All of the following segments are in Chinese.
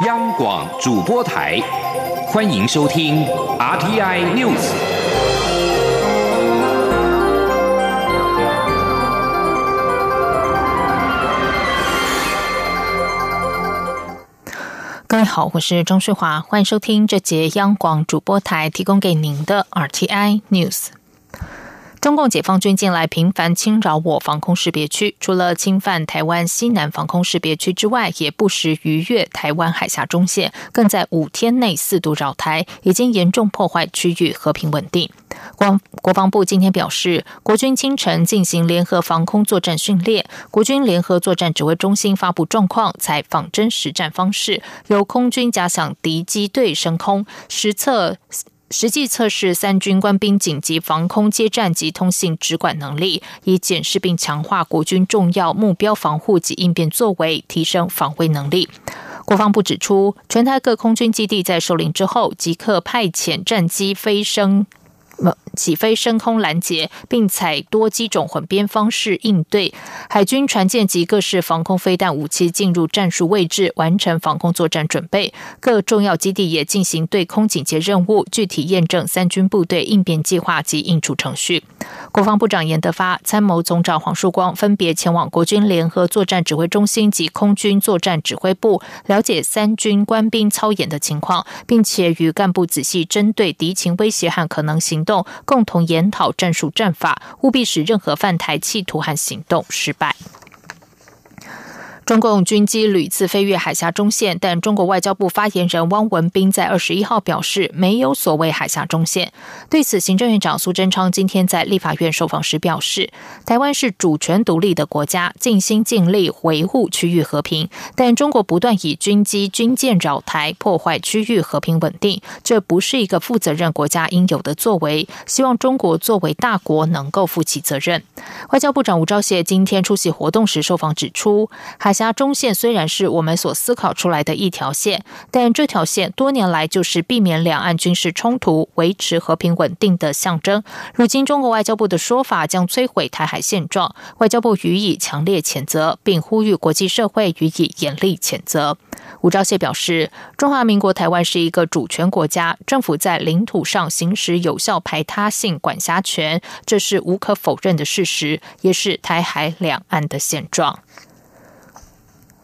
央广主播台，欢迎收听 RTI News。各位好，我是钟淑华，欢迎收听这节央广主播台提供给您的 RTI News。中共解放军近来频繁侵扰我防空识别区，除了侵犯台湾西南防空识别区之外，也不时逾越台湾海峡中线，更在五天内四度扰台，已经严重破坏区域和平稳定。国国防部今天表示，国军清晨进行联合防空作战训练，国军联合作战指挥中心发布状况，采仿真实战方式，由空军假想敌机队升空实测。实际测试三军官兵紧急防空接战及通信直管能力，以检视并强化国军重要目标防护及应变作为，提升防卫能力。国防部指出，全台各空军基地在受领之后，即刻派遣战机飞升。起飞升空拦截，并采多机种混编方式应对海军船舰及各式防空飞弹武器进入战术位置，完成防空作战准备。各重要基地也进行对空警戒任务，具体验证三军部队应变计划及应处程序。国防部长严德发、参谋总长黄树光分别前往国军联合作战指挥中心及空军作战指挥部，了解三军官兵操演的情况，并且与干部仔细针对敌情威胁和可能行动。共同研讨战术战法，务必使任何犯台企图和行动失败。中共军机屡次飞越海峡中线，但中国外交部发言人汪文斌在二十一号表示，没有所谓海峡中线。对此，行政院长苏贞昌今天在立法院受访时表示，台湾是主权独立的国家，尽心尽力维护区域和平，但中国不断以军机、军舰扰台，破坏区域和平稳定，这不是一个负责任国家应有的作为。希望中国作为大国能够负起责任。外交部长吴钊燮今天出席活动时受访指出，海峡峡中线虽然是我们所思考出来的一条线，但这条线多年来就是避免两岸军事冲突、维持和平稳定的象征。如今中国外交部的说法将摧毁台海现状，外交部予以强烈谴责，并呼吁国际社会予以严厉谴责。吴钊燮表示，中华民国台湾是一个主权国家，政府在领土上行使有效排他性管辖权，这是无可否认的事实，也是台海两岸的现状。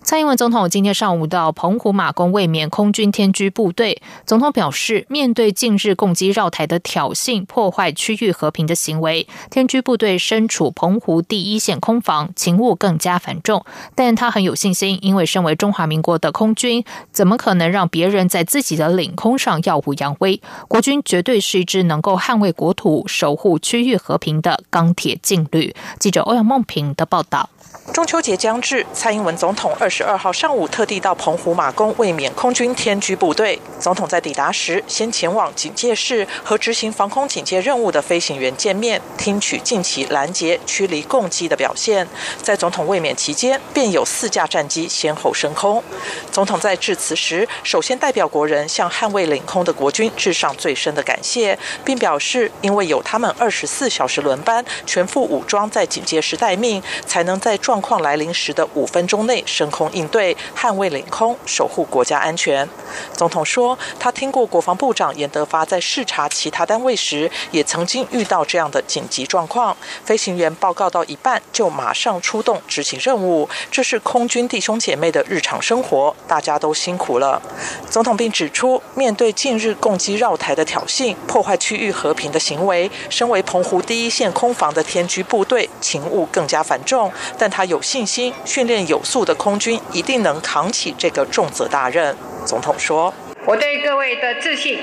蔡英文总统今天上午到澎湖马公卫冕空军天居部队，总统表示，面对近日共机绕台的挑衅、破坏区域和平的行为，天居部队身处澎湖第一线空防，勤务更加繁重。但他很有信心，因为身为中华民国的空军，怎么可能让别人在自己的领空上耀武扬威？国军绝对是一支能够捍卫国土、守护区域和平的钢铁劲旅。记者欧阳梦平的报道。中秋节将至，蔡英文总统二十二号上午特地到澎湖马公卫冕空军天居部队。总统在抵达时，先前往警戒室和执行防空警戒任务的飞行员见面，听取近期拦截、驱离共机的表现。在总统卫冕期间，便有四架战机先后升空。总统在致辞时，首先代表国人向捍卫领空的国军致上最深的感谢，并表示，因为有他们二十四小时轮班、全副武装在警戒室待命，才能在状况来临时的五分钟内升空应对，捍卫领空，守护国家安全。总统说，他听过国防部长严德发在视察其他单位时，也曾经遇到这样的紧急状况，飞行员报告到一半就马上出动执行任务，这是空军弟兄姐妹的日常生活，大家都辛苦了。总统并指出，面对近日共机绕台的挑衅、破坏区域和平的行为，身为澎湖第一线空防的天居部队，勤务更加繁重，但。他有信心，训练有素的空军一定能扛起这个重责大任。总统说：“我对各位的自信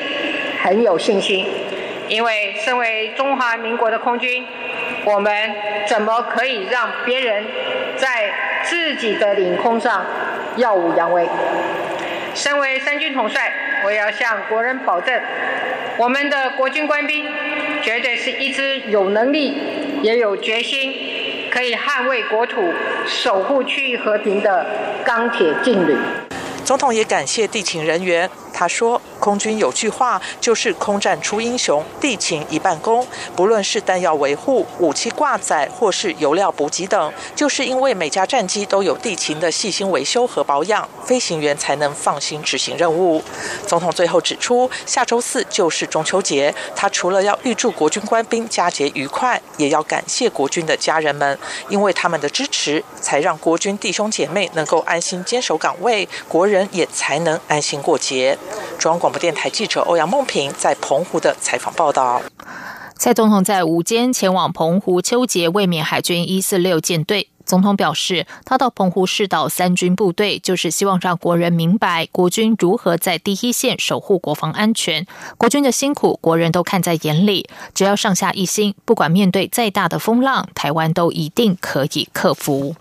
很有信心，因为身为中华民国的空军，我们怎么可以让别人在自己的领空上耀武扬威？身为三军统帅，我要向国人保证，我们的国军官兵绝对是一支有能力也有决心。”可以捍卫国土、守护区域和平的钢铁劲旅。总统也感谢地勤人员。他说：“空军有句话，就是空战出英雄，地勤一半功。不论是弹药维护、武器挂载，或是油料补给等，就是因为每架战机都有地勤的细心维修和保养，飞行员才能放心执行任务。”总统最后指出，下周四就是中秋节，他除了要预祝国军官兵佳节愉快，也要感谢国军的家人们，因为他们的支持，才让国军弟兄姐妹能够安心坚守岗位，国人也才能安心过节。中央广播电台记者欧阳梦平在澎湖的采访报道。蔡总统在午间前往澎湖秋节卫冕海军一四六舰队。总统表示，他到澎湖视导三军部队，就是希望让国人明白国军如何在第一线守护国防安全。国军的辛苦，国人都看在眼里。只要上下一心，不管面对再大的风浪，台湾都一定可以克服。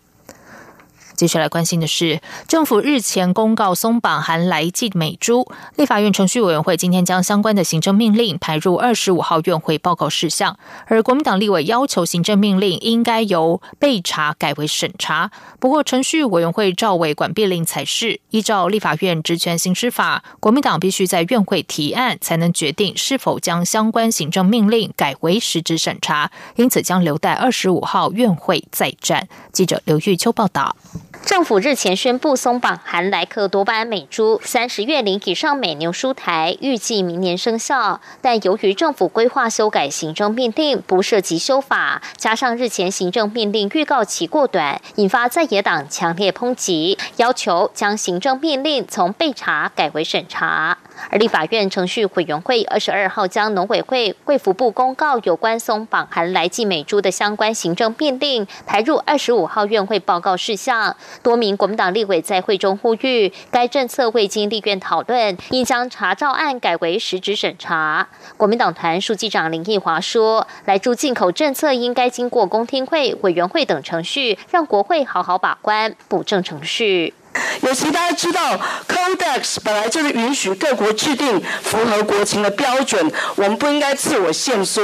接下来关心的是，政府日前公告松绑含来记美猪，立法院程序委员会今天将相关的行政命令排入二十五号院会报告事项，而国民党立委要求行政命令应该由备查改为审查。不过，程序委员会赵委管毕令才是依照立法院职权行使法，国民党必须在院会提案才能决定是否将相关行政命令改为实质审查，因此将留待二十五号院会再战。记者刘玉秋报道。政府日前宣布松绑含莱克多巴胺美猪三十月龄以上美牛出台，预计明年生效。但由于政府规划修改行政命令，不涉及修法，加上日前行政命令预告期过短，引发在野党强烈抨击，要求将行政命令从备查改为审查。而立法院程序委员会二十二号将农委会、贵服部公告有关松绑含来记美猪的相关行政命令排入二十五号院会报告事项。多名国民党立委在会中呼吁，该政策未经立院讨论，应将查照案改为实质审查。国民党团书记长林毅华说：“来住进口政策应该经过公听会、委员会等程序，让国会好好把关，补正程序。” 尤其大家知道，Codex 本来就是允许各国制定符合国情的标准，我们不应该自我限缩。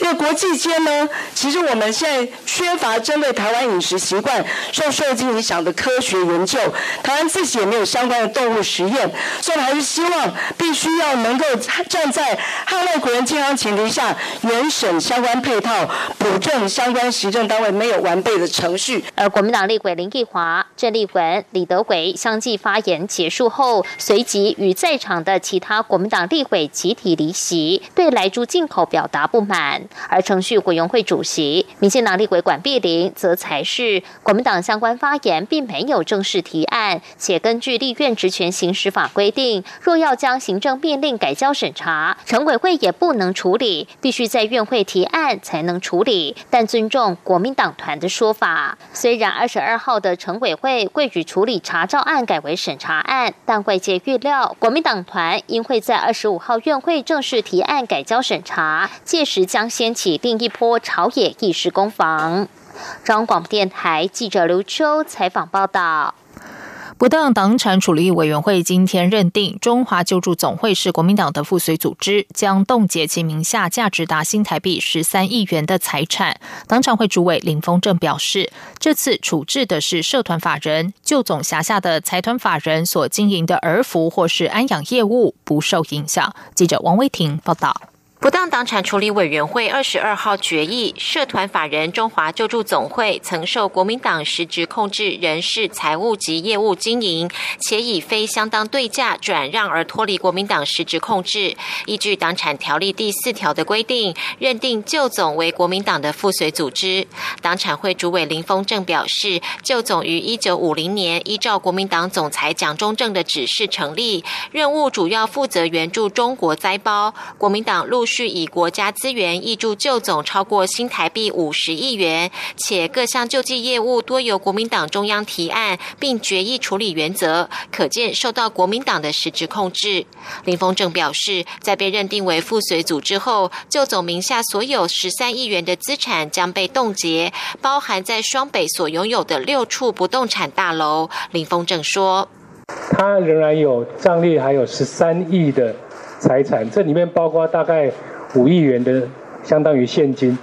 因为国际间呢，其实我们现在缺乏针对台湾饮食习惯受受精影响的科学研究，台湾自己也没有相关的动物实验，所以还是希望必须要能够站在捍卫国人健康前提下，原审相关配套，补正相关行政单位没有完备的程序。而国民党立委林奕华、郑立文、李德。为相继发言结束后，随即与在场的其他国民党立委集体离席，对来猪进口表达不满。而程序委员会主席民进党立委管碧玲则才是国民党相关发言并没有正式提案，且根据立院职权行使法规定，若要将行政命令改交审查，城委会也不能处理，必须在院会提案才能处理。但尊重国民党团的说法，虽然二十二号的城委会会与处理查。查照案改为审查案，但外界预料国民党团应会在二十五号院会正式提案改交审查，届时将掀起另一波朝野议事攻防。中央广播电台记者刘秋采访报道。不当党产处理委员会今天认定，中华救助总会是国民党的附随组织，将冻结其名下价值达新台币十三亿元的财产。党产会主委林峰正表示，这次处置的是社团法人，旧总辖下的财团法人所经营的儿福或是安养业务不受影响。记者王威婷报道。不当党产处理委员会二十二号决议，社团法人中华救助总会曾受国民党实质控制人事、财务及业务经营，且以非相当对价转让而脱离国民党实质控制。依据党产条例第四条的规定，认定旧总为国民党的附随组织。党产会主委林峰正表示，旧总于一九五零年依照国民党总裁蒋中正的指示成立，任务主要负责援助中国灾包。国民党陆续。续以国家资源挹注救总超过新台币五十亿元，且各项救济业务多由国民党中央提案并决议处理原则，可见受到国民党的实质控制。林峰正表示，在被认定为附随组织后，救总名下所有十三亿元的资产将被冻结，包含在双北所拥有的六处不动产大楼。林峰正说，他仍然有账列，还有十三亿的。财产这里面包括大概五亿元的，相当于现金，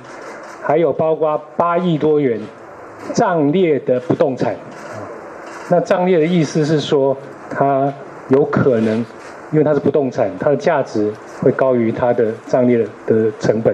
还有包括八亿多元账列的不动产。那账列的意思是说，它有可能因为它是不动产，它的价值会高于它的账列的成本。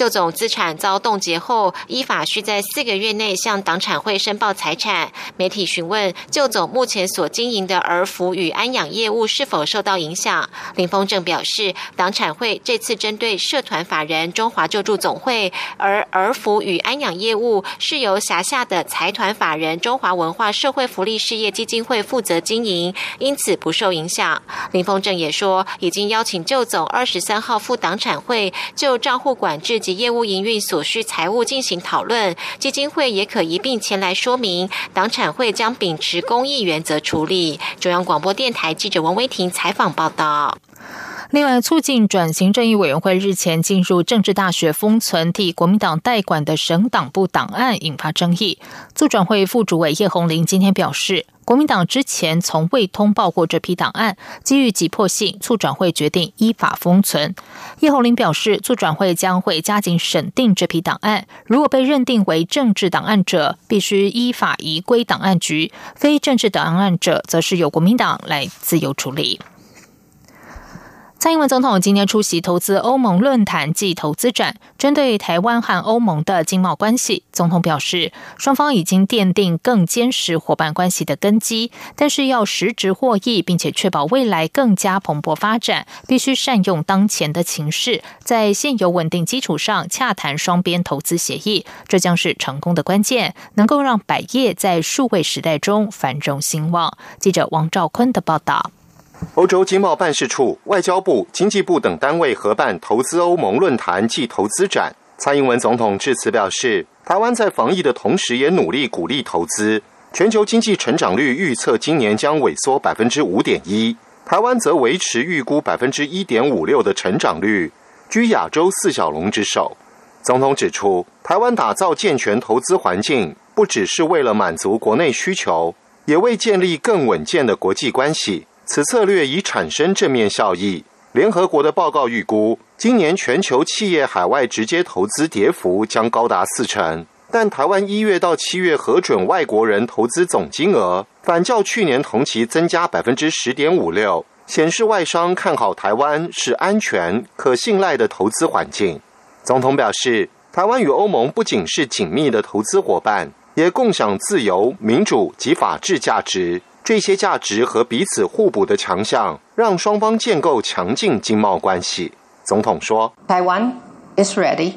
旧总资产遭冻结后，依法需在四个月内向党产会申报财产。媒体询问旧总目前所经营的儿福与安养业务是否受到影响，林峰正表示，党产会这次针对社团法人中华救助总会，而儿福与安养业务是由辖下的财团法人中华文化社会福利事业基金会负责经营，因此不受影响。林峰正也说，已经邀请旧总二十三号赴党产会就账户管制。业务营运所需财务进行讨论，基金会也可一并前来说明。党产会将秉持公益原则处理。中央广播电台记者王威婷采访报道。另外，促进转型正义委员会日前进入政治大学封存替国民党代管的省党部档案，引发争议。促转会副主委叶红林今天表示，国民党之前从未通报过这批档案，基于急迫性，促转会决定依法封存。叶红林表示，促转会将会加紧审定这批档案，如果被认定为政治档案者，必须依法移归档案局；非政治档案者，则是由国民党来自由处理。蔡英文总统今天出席投资欧盟论坛暨投资展，针对台湾和欧盟的经贸关系，总统表示，双方已经奠定更坚实伙伴关系的根基，但是要实质获益，并且确保未来更加蓬勃发展，必须善用当前的情势，在现有稳定基础上洽谈双边投资协议，这将是成功的关键，能够让百业在数位时代中繁荣兴旺。记者王兆坤的报道。欧洲经贸办事处、外交部、经济部等单位合办投资欧盟论坛暨投资展。蔡英文总统致辞表示，台湾在防疫的同时，也努力鼓励投资。全球经济成长率预测今年将萎缩百分之五点一，台湾则维持预估百分之一点五六的成长率，居亚洲四小龙之首。总统指出，台湾打造健全投资环境，不只是为了满足国内需求，也为建立更稳健的国际关系。此策略已产生正面效益。联合国的报告预估，今年全球企业海外直接投资跌幅将高达四成。但台湾一月到七月核准外国人投资总金额，反较去年同期增加百分之十点五六，显示外商看好台湾是安全可信赖的投资环境。总统表示，台湾与欧盟不仅是紧密的投资伙伴，也共享自由、民主及法治价值。这些价值和彼此互补的强项，让双方建构强劲经贸关系。总统说：“台湾 is ready。”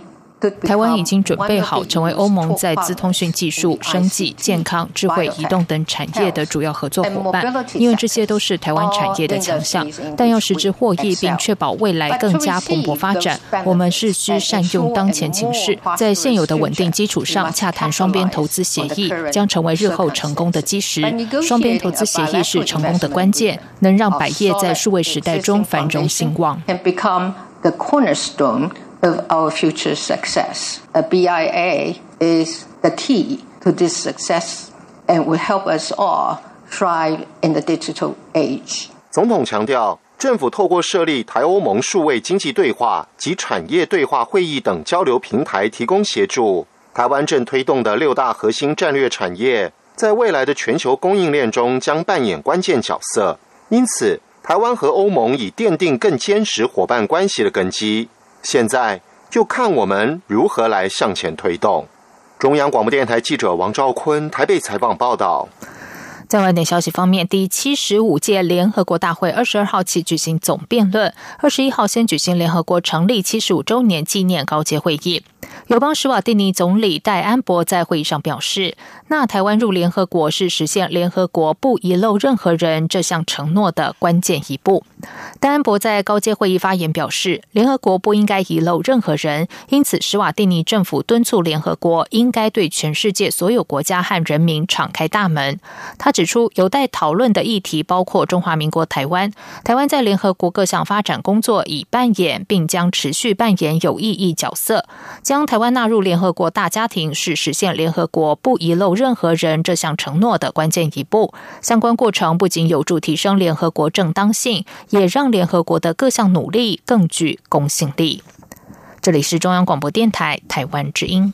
台湾已经准备好成为欧盟在资通讯技术、生计、健康、智慧移动等产业的主要合作伙伴，因为这些都是台湾产业的强项。但要实质获益并确保未来更加蓬勃发展，我们是需善用当前情势，在现有的稳定基础上洽谈双边投资协议，将成为日后成功的基石。双边投资协议是成功的关键，能让百业在数位时代中繁荣兴旺。Of our future success. A BIA is the key to this success and will help us all thrive in the digital age. 总统强调，政府透过设立台欧盟数位经济对话及产业对话会议等交流平台，提供协助。台湾正推动的六大核心战略产业，在未来的全球供应链中将扮演关键角色。因此，台湾和欧盟已奠定更坚实伙伴关系的根基。现在就看我们如何来向前推动。中央广播电台记者王兆坤台北采访报道。在外电消息方面，第七十五届联合国大会二十二号起举行总辩论，二十一号先举行联合国成立七十五周年纪念高阶会议。友邦史瓦蒂尼总理戴安博在会议上表示，那台湾入联合国是实现联合国不遗漏任何人这项承诺的关键一步。戴安博在高阶会议发言表示，联合国不应该遗漏任何人，因此施瓦蒂尼政府敦促联合国应该对全世界所有国家和人民敞开大门。他指出，有待讨论的议题包括中华民国台湾，台湾在联合国各项发展工作已扮演并将持续扮演有意义角色。将台湾纳入联合国大家庭是实现联合国不遗漏任何人这项承诺的关键一步。相关过程不仅有助提升联合国正当性，也让联合国的各项努力更具公信力。这里是中央广播电台台湾之音。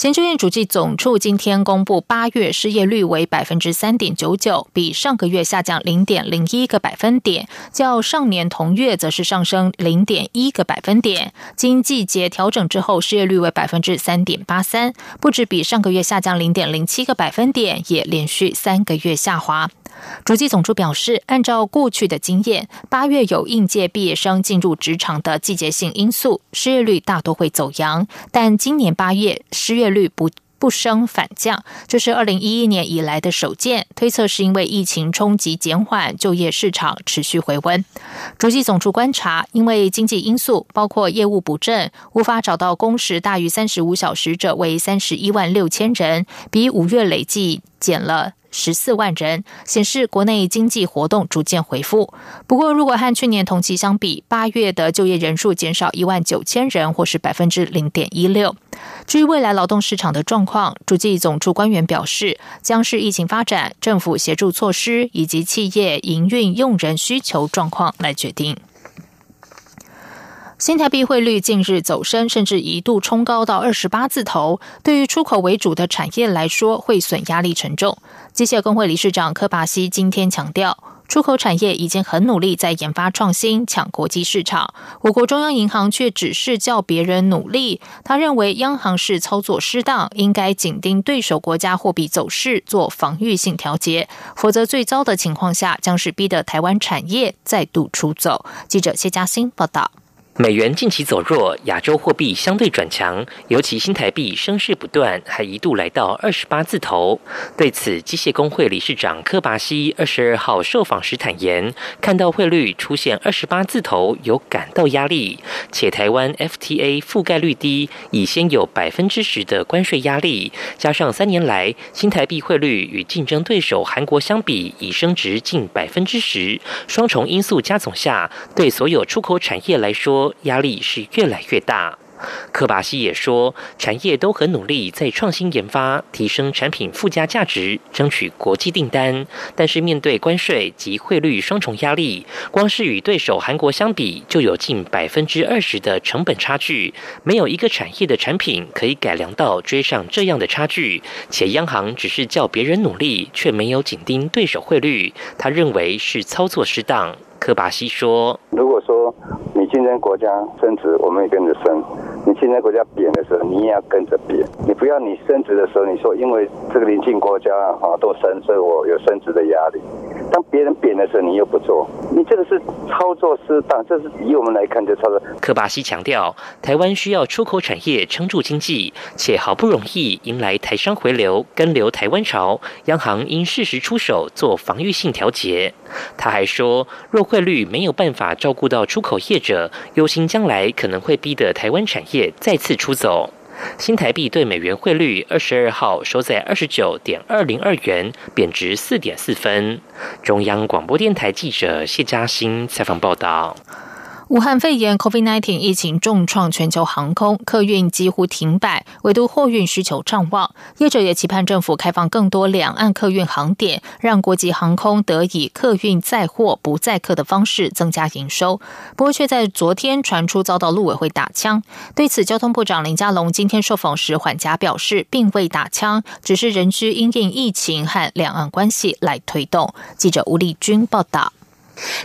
研究院主计总处今天公布，八月失业率为百分之三点九九，比上个月下降零点零一个百分点，较上年同月则是上升零点一个百分点。经季节调整之后，失业率为百分之三点八三，不止比上个月下降零点零七个百分点，也连续三个月下滑。主计总处表示，按照过去的经验，八月有应届毕业生进入职场的季节性因素，失业率大多会走扬。但今年八月失业率不不升反降，这是二零一一年以来的首见。推测是因为疫情冲击减缓，就业市场持续回温。主计总处观察，因为经济因素，包括业务不振，无法找到工时大于三十五小时者为三十一万六千人，比五月累计减了。十四万人显示，国内经济活动逐渐恢复。不过，如果和去年同期相比，八月的就业人数减少一万九千人，或是百分之零点一六。至于未来劳动市场的状况，主计总处官员表示，将是疫情发展、政府协助措施以及企业营运用人需求状况来决定。新台币汇率近日走升，甚至一度冲高到二十八字头。对于出口为主的产业来说，汇损压力沉重。机械工会理事长柯巴西今天强调，出口产业已经很努力在研发创新，抢国际市场。我国中央银行却只是叫别人努力。他认为央行是操作失当，应该紧盯对手国家货币走势，做防御性调节，否则最糟的情况下将是逼得台湾产业再度出走。记者谢嘉欣报道。美元近期走弱，亚洲货币相对转强，尤其新台币升势不断，还一度来到二十八字头。对此，机械工会理事长柯巴西二十二号受访时坦言，看到汇率出现二十八字头，有感到压力，且台湾 FTA 覆盖率低，已先有百分之十的关税压力，加上三年来新台币汇率与竞争对手韩国相比已升值近百分之十，双重因素加总下，对所有出口产业来说。压力是越来越大。科巴西也说，产业都很努力在创新研发，提升产品附加价值，争取国际订单。但是面对关税及汇率双重压力，光是与对手韩国相比，就有近百分之二十的成本差距。没有一个产业的产品可以改良到追上这样的差距。且央行只是叫别人努力，却没有紧盯对手汇率，他认为是操作失当。科巴西说：“如果说竞争国家升值，我们也跟着升；你竞争国家贬的时候，你也要跟着贬。你不要你升值的时候，你说因为这个邻近国家啊都升，所以我有升值的压力。当别人贬的时候，你又不做，你这个是操作失当。这是以我们来看，就操作。”科巴西强调，台湾需要出口产业撑住经济，且好不容易迎来台商回流、跟流台湾潮，央行应适时出手做防御性调节。他还说，若汇率没有办法照顾到出口业者，忧心将来可能会逼得台湾产业再次出走。新台币对美元汇率二十二号收在二十九点二零二元，贬值四点四分。中央广播电台记者谢嘉欣采访报道。武汉肺炎 （COVID-19） 疫情重创全球航空，客运几乎停摆，唯独货运需求畅旺。业者也期盼政府开放更多两岸客运航点，让国际航空得以客运载货不载客的方式增加营收。不过，却在昨天传出遭到陆委会打枪。对此，交通部长林佳龙今天受访时缓颊表示，并未打枪，只是仍需因应疫情和两岸关系来推动。记者吴丽君报道。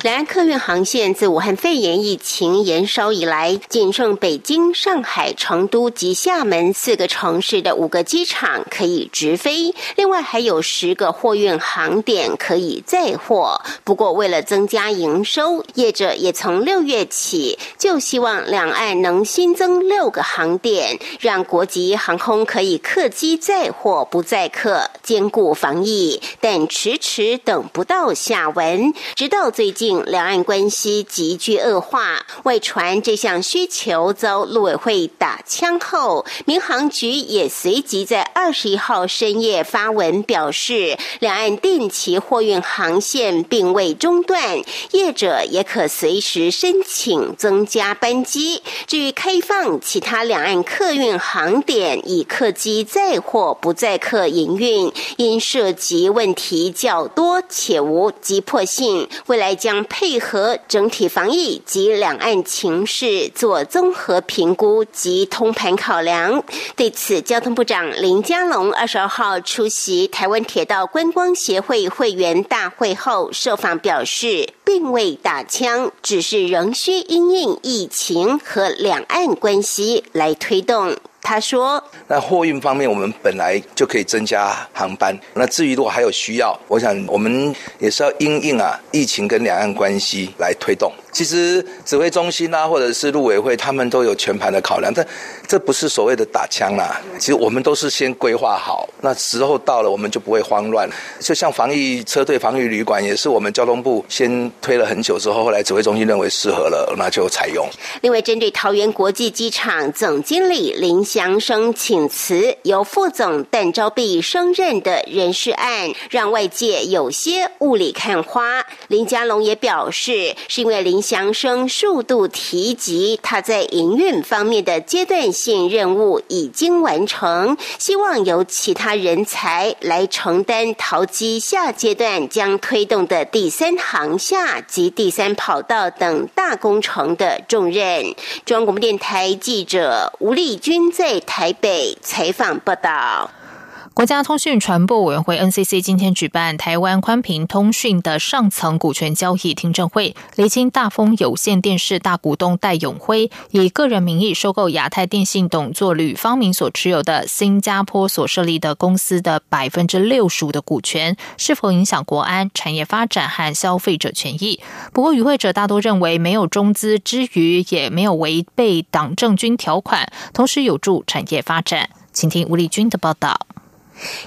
两岸客运航线自武汉肺炎疫情延烧以来，仅剩北京、上海、成都及厦门四个城市的五个机场可以直飞，另外还有十个货运航点可以载货。不过，为了增加营收，业者也从六月起就希望两岸能新增六个航点，让国际航空可以客机载货不载客，兼顾防疫。但迟迟等不到下文，直到最。最近两岸关系急剧恶化，外传这项需求遭陆委会打枪后，民航局也随即在二十一号深夜发文表示，两岸定期货运航线并未中断，业者也可随时申请增加班机。至于开放其他两岸客运航点，以客机载货不载客营运，因涉及问题较多且无急迫性，未来还将配合整体防疫及两岸情势做综合评估及通盘考量。对此，交通部长林佳龙二十二号出席台湾铁道观光协会会员大会后，受访表示，并未打枪，只是仍需因应疫情和两岸关系来推动。他说：“那货运方面，我们本来就可以增加航班。那至于如果还有需要，我想我们也是要因应啊疫情跟两岸关系来推动。其实指挥中心啊，或者是陆委会，他们都有全盘的考量，但这不是所谓的打枪啦。其实我们都是先规划好，那时候到了，我们就不会慌乱。就像防疫车队、防疫旅馆，也是我们交通部先推了很久之后，后来指挥中心认为适合了，那就采用。另外，针对桃园国际机场总经理林。祥生请辞，由副总邓昭碧升任的人事案，让外界有些雾里看花。林佳龙也表示，是因为林祥生数度提及他在营运方面的阶段性任务已经完成，希望由其他人才来承担淘机下阶段将推动的第三航厦及第三跑道等大工程的重任。中央广播电台记者吴丽君在。台北采访报道。国家通讯传播委员会 NCC 今天举办台湾宽频通讯的上层股权交易听证会，厘清大丰有线电视大股东戴永辉以个人名义收购亚太电信董座吕方明所持有的新加坡所设立的公司的百分之六十五的股权，是否影响国安、产业发展和消费者权益？不过，与会者大多认为没有中资之余，也没有违背党政军条款，同时有助产业发展。请听吴立军的报道。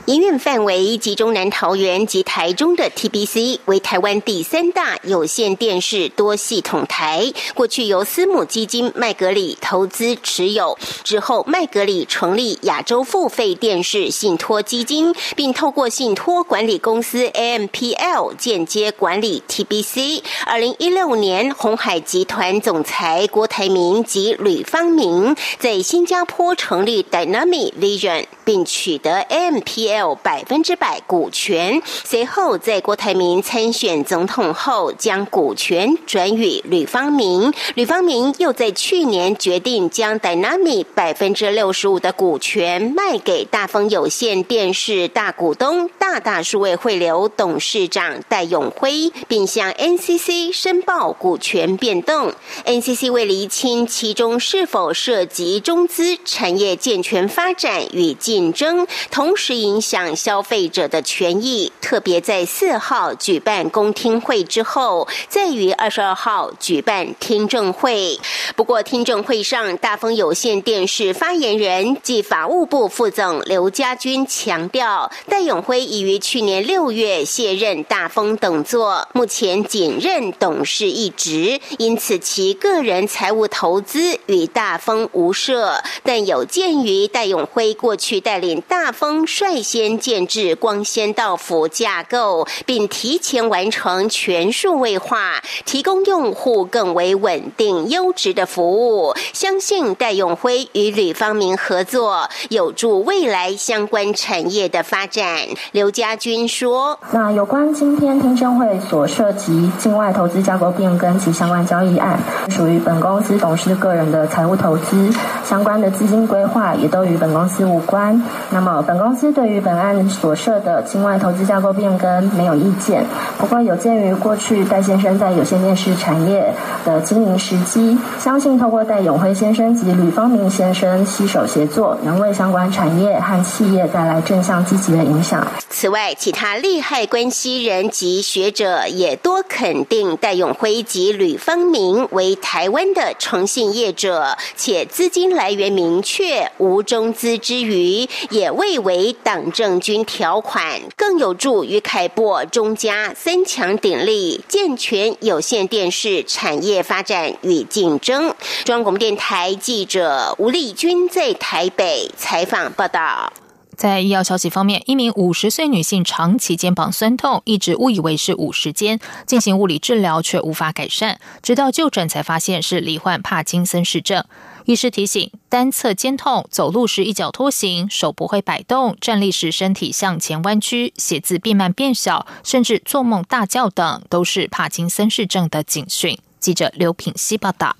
营运范围集中南桃园及台中的 TBC 为台湾第三大有线电视多系统台，过去由私募基金麦格里投资持有。之后，麦格里成立亚洲付费电视信托基金，并透过信托管理公司 AMPL 间接管理 TBC。二零一六年，红海集团总裁郭台铭及吕方明在新加坡成立 Dynamic Vision，并取得 M。P.L. 百分之百股权，随后在郭台铭参选总统后，将股权转与吕方明。吕方明又在去年决定将 Dynamic 百分之六十五的股权卖给大丰有线电视大股东大大数位汇流董事长戴永辉，并向 NCC 申报股权变动。NCC 为厘清其中是否涉及中资产业健全发展与竞争，同时。是影响消费者的权益，特别在四号举办公听会之后，再于二十二号举办听证会。不过，听证会上，大丰有线电视发言人暨法务部副总刘家军强调，戴永辉已于去年六月卸任大丰董座，目前仅任董事一职，因此其个人财务投资与大丰无涉。但有鉴于戴永辉过去带领大丰。率先建制光纤到府架构，并提前完成全数位化，提供用户更为稳定、优质的服务。相信戴永辉与吕方明合作，有助未来相关产业的发展。刘家军说：“那有关今天听证会所涉及境外投资架构变更及相关交易案，属于本公司董事个人的财务投资，相关的资金规划也都与本公司无关。那么本公司。”对于本案所涉的境外投资架构变更没有意见，不过有鉴于过去戴先生在有线电视产业的经营时机，相信透过戴永辉先生及吕方明先生携手协作，能为相关产业和企业带来正向积极的影响。此外，其他利害关系人及学者也多肯定戴永辉及吕方明为台湾的诚信业者，且资金来源明确，无中资之余，也未为。党政军条款，更有助于开播中加三强鼎立、健全有线电视产业发展与竞争。中央广播电台记者吴丽君在台北采访报道。在医药消息方面，一名五十岁女性长期肩膀酸痛，一直误以为是五十肩，进行物理治疗却无法改善，直到就诊才发现是罹患帕金森氏症。医师提醒，单侧肩痛、走路时一脚拖行、手不会摆动、站立时身体向前弯曲、写字变慢变小，甚至做梦大叫等，都是帕金森氏症的警讯。记者刘品希报道。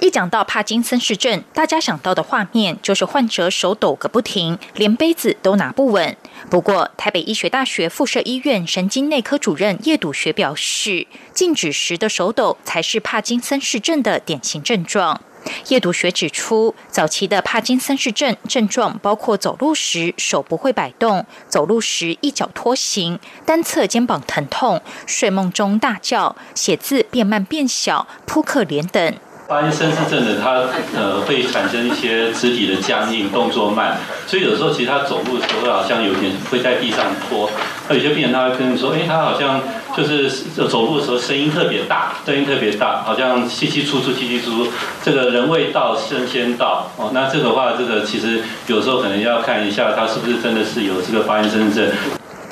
一讲到帕金森氏症，大家想到的画面就是患者手抖个不停，连杯子都拿不稳。不过，台北医学大学附设医院神经内科主任叶笃学表示，静止时的手抖才是帕金森氏症的典型症状。叶读学指出，早期的帕金森氏症症状包括走路时手不会摆动、走路时一脚拖行、单侧肩膀疼痛、睡梦中大叫、写字变慢变小、扑克脸等。帕金森氏症的，它呃会产生一些肢体的僵硬，动作慢，所以有时候其实他走路的时候好像有点会在地上拖。那有些病人他会跟你说，哎，他好像就是走路的时候声音特别大，声音特别大，好像气气出出气气出出，这个人未到声先到哦。那这个话，这个其实有时候可能要看一下他是不是真的是有这个帕金森症。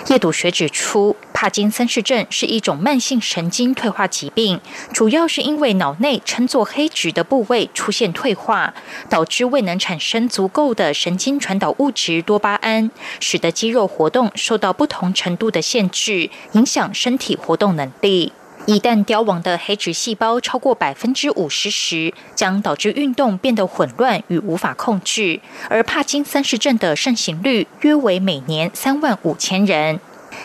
叶笃学指出，帕金森氏症是一种慢性神经退化疾病，主要是因为脑内称作黑质的部位出现退化，导致未能产生足够的神经传导物质多巴胺，使得肌肉活动受到不同程度的限制，影响身体活动能力。一旦凋亡的黑质细胞超过百分之五十时，将导致运动变得混乱与无法控制。而帕金森氏症的盛行率约为每年三万五千人。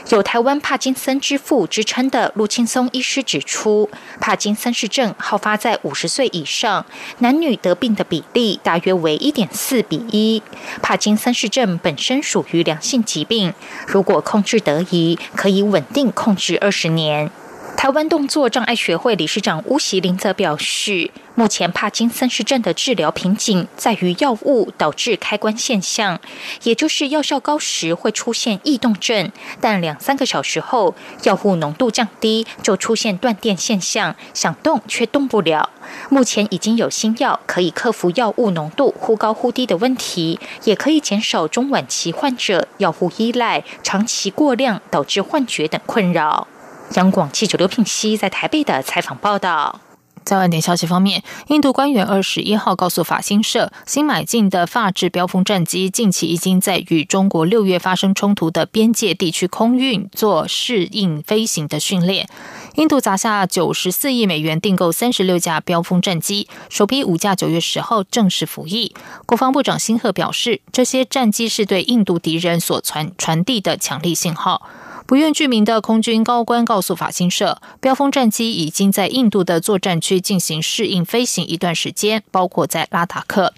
有台湾帕金森之父之称的陆青松医师指出，帕金森氏症好发在五十岁以上，男女得病的比例大约为一点四比一。帕金森氏症本身属于良性疾病，如果控制得宜，可以稳定控制二十年。台湾动作障碍学会理事长巫习林则表示，目前帕金森氏症的治疗瓶颈在于药物导致开关现象，也就是药效高时会出现异动症，但两三个小时后药物浓度降低，就出现断电现象，想动却动不了。目前已经有新药可以克服药物浓度忽高忽低的问题，也可以减少中晚期患者药物依赖、长期过量导致幻觉等困扰。央广记者刘品熙在台北的采访报道。在外点消息方面，印度官员二十一号告诉法新社，新买进的发制标风战机近期已经在与中国六月发生冲突的边界地区空运做适应飞行的训练。印度砸下九十四亿美元订购三十六架标风战机，首批五架九月十号正式服役。国防部长辛赫表示，这些战机是对印度敌人所传传递的强力信号。不愿具名的空军高官告诉法新社，标风战机已经在印度的作战区进行适应飞行一段时间，包括在拉达克。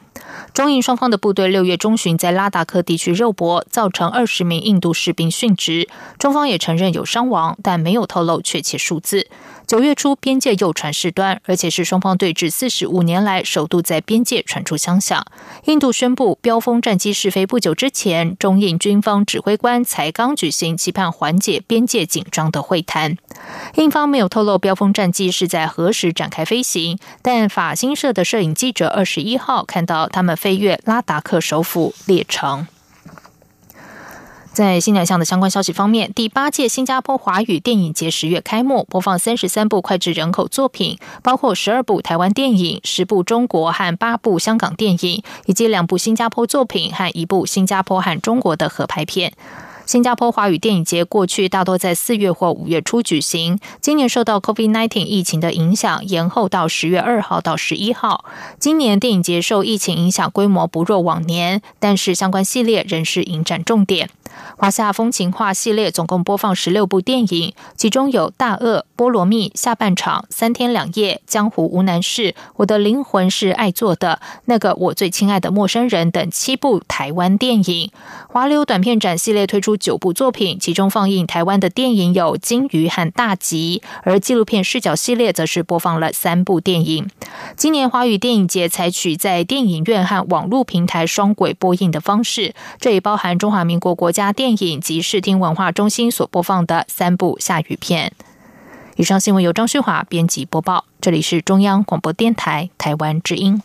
中印双方的部队六月中旬在拉达克地区肉搏，造成二十名印度士兵殉职。中方也承认有伤亡，但没有透露确切数字。九月初，边界又传事端，而且是双方对峙四十五年来首度在边界传出枪响。印度宣布标风战机试飞不久之前，中印军方指挥官才刚举行期盼缓解边界紧张的会谈。印方没有透露标风战机是在何时展开飞行，但法新社的摄影记者二十一号看到他们飞越拉达克首府列城。在新南向的相关消息方面，第八届新加坡华语电影节十月开幕，播放三十三部脍炙人口作品，包括十二部台湾电影、十部中国和八部香港电影，以及两部新加坡作品和一部新加坡和中国的合拍片。新加坡华语电影节过去大多在四月或五月初举行，今年受到 COVID-19 疫情的影响，延后到十月二号到十一号。今年电影节受疫情影响，规模不若往年，但是相关系列仍是影展重点。华夏风情画系列总共播放十六部电影，其中有《大鳄》《菠萝蜜》《下半场》《三天两夜》《江湖无难事》《我的灵魂是爱做的》那个我最亲爱的陌生人等七部台湾电影。华流短片展系列推出九部作品，其中放映台湾的电影有《金鱼》和《大吉》，而纪录片视角系列则是播放了三部电影。今年华语电影节采取在电影院和网络平台双轨播映的方式，这也包含中华民国国家电影及视听文化中心所播放的三部下雨片。以上新闻由张旭华编辑播报，这里是中央广播电台台湾之音。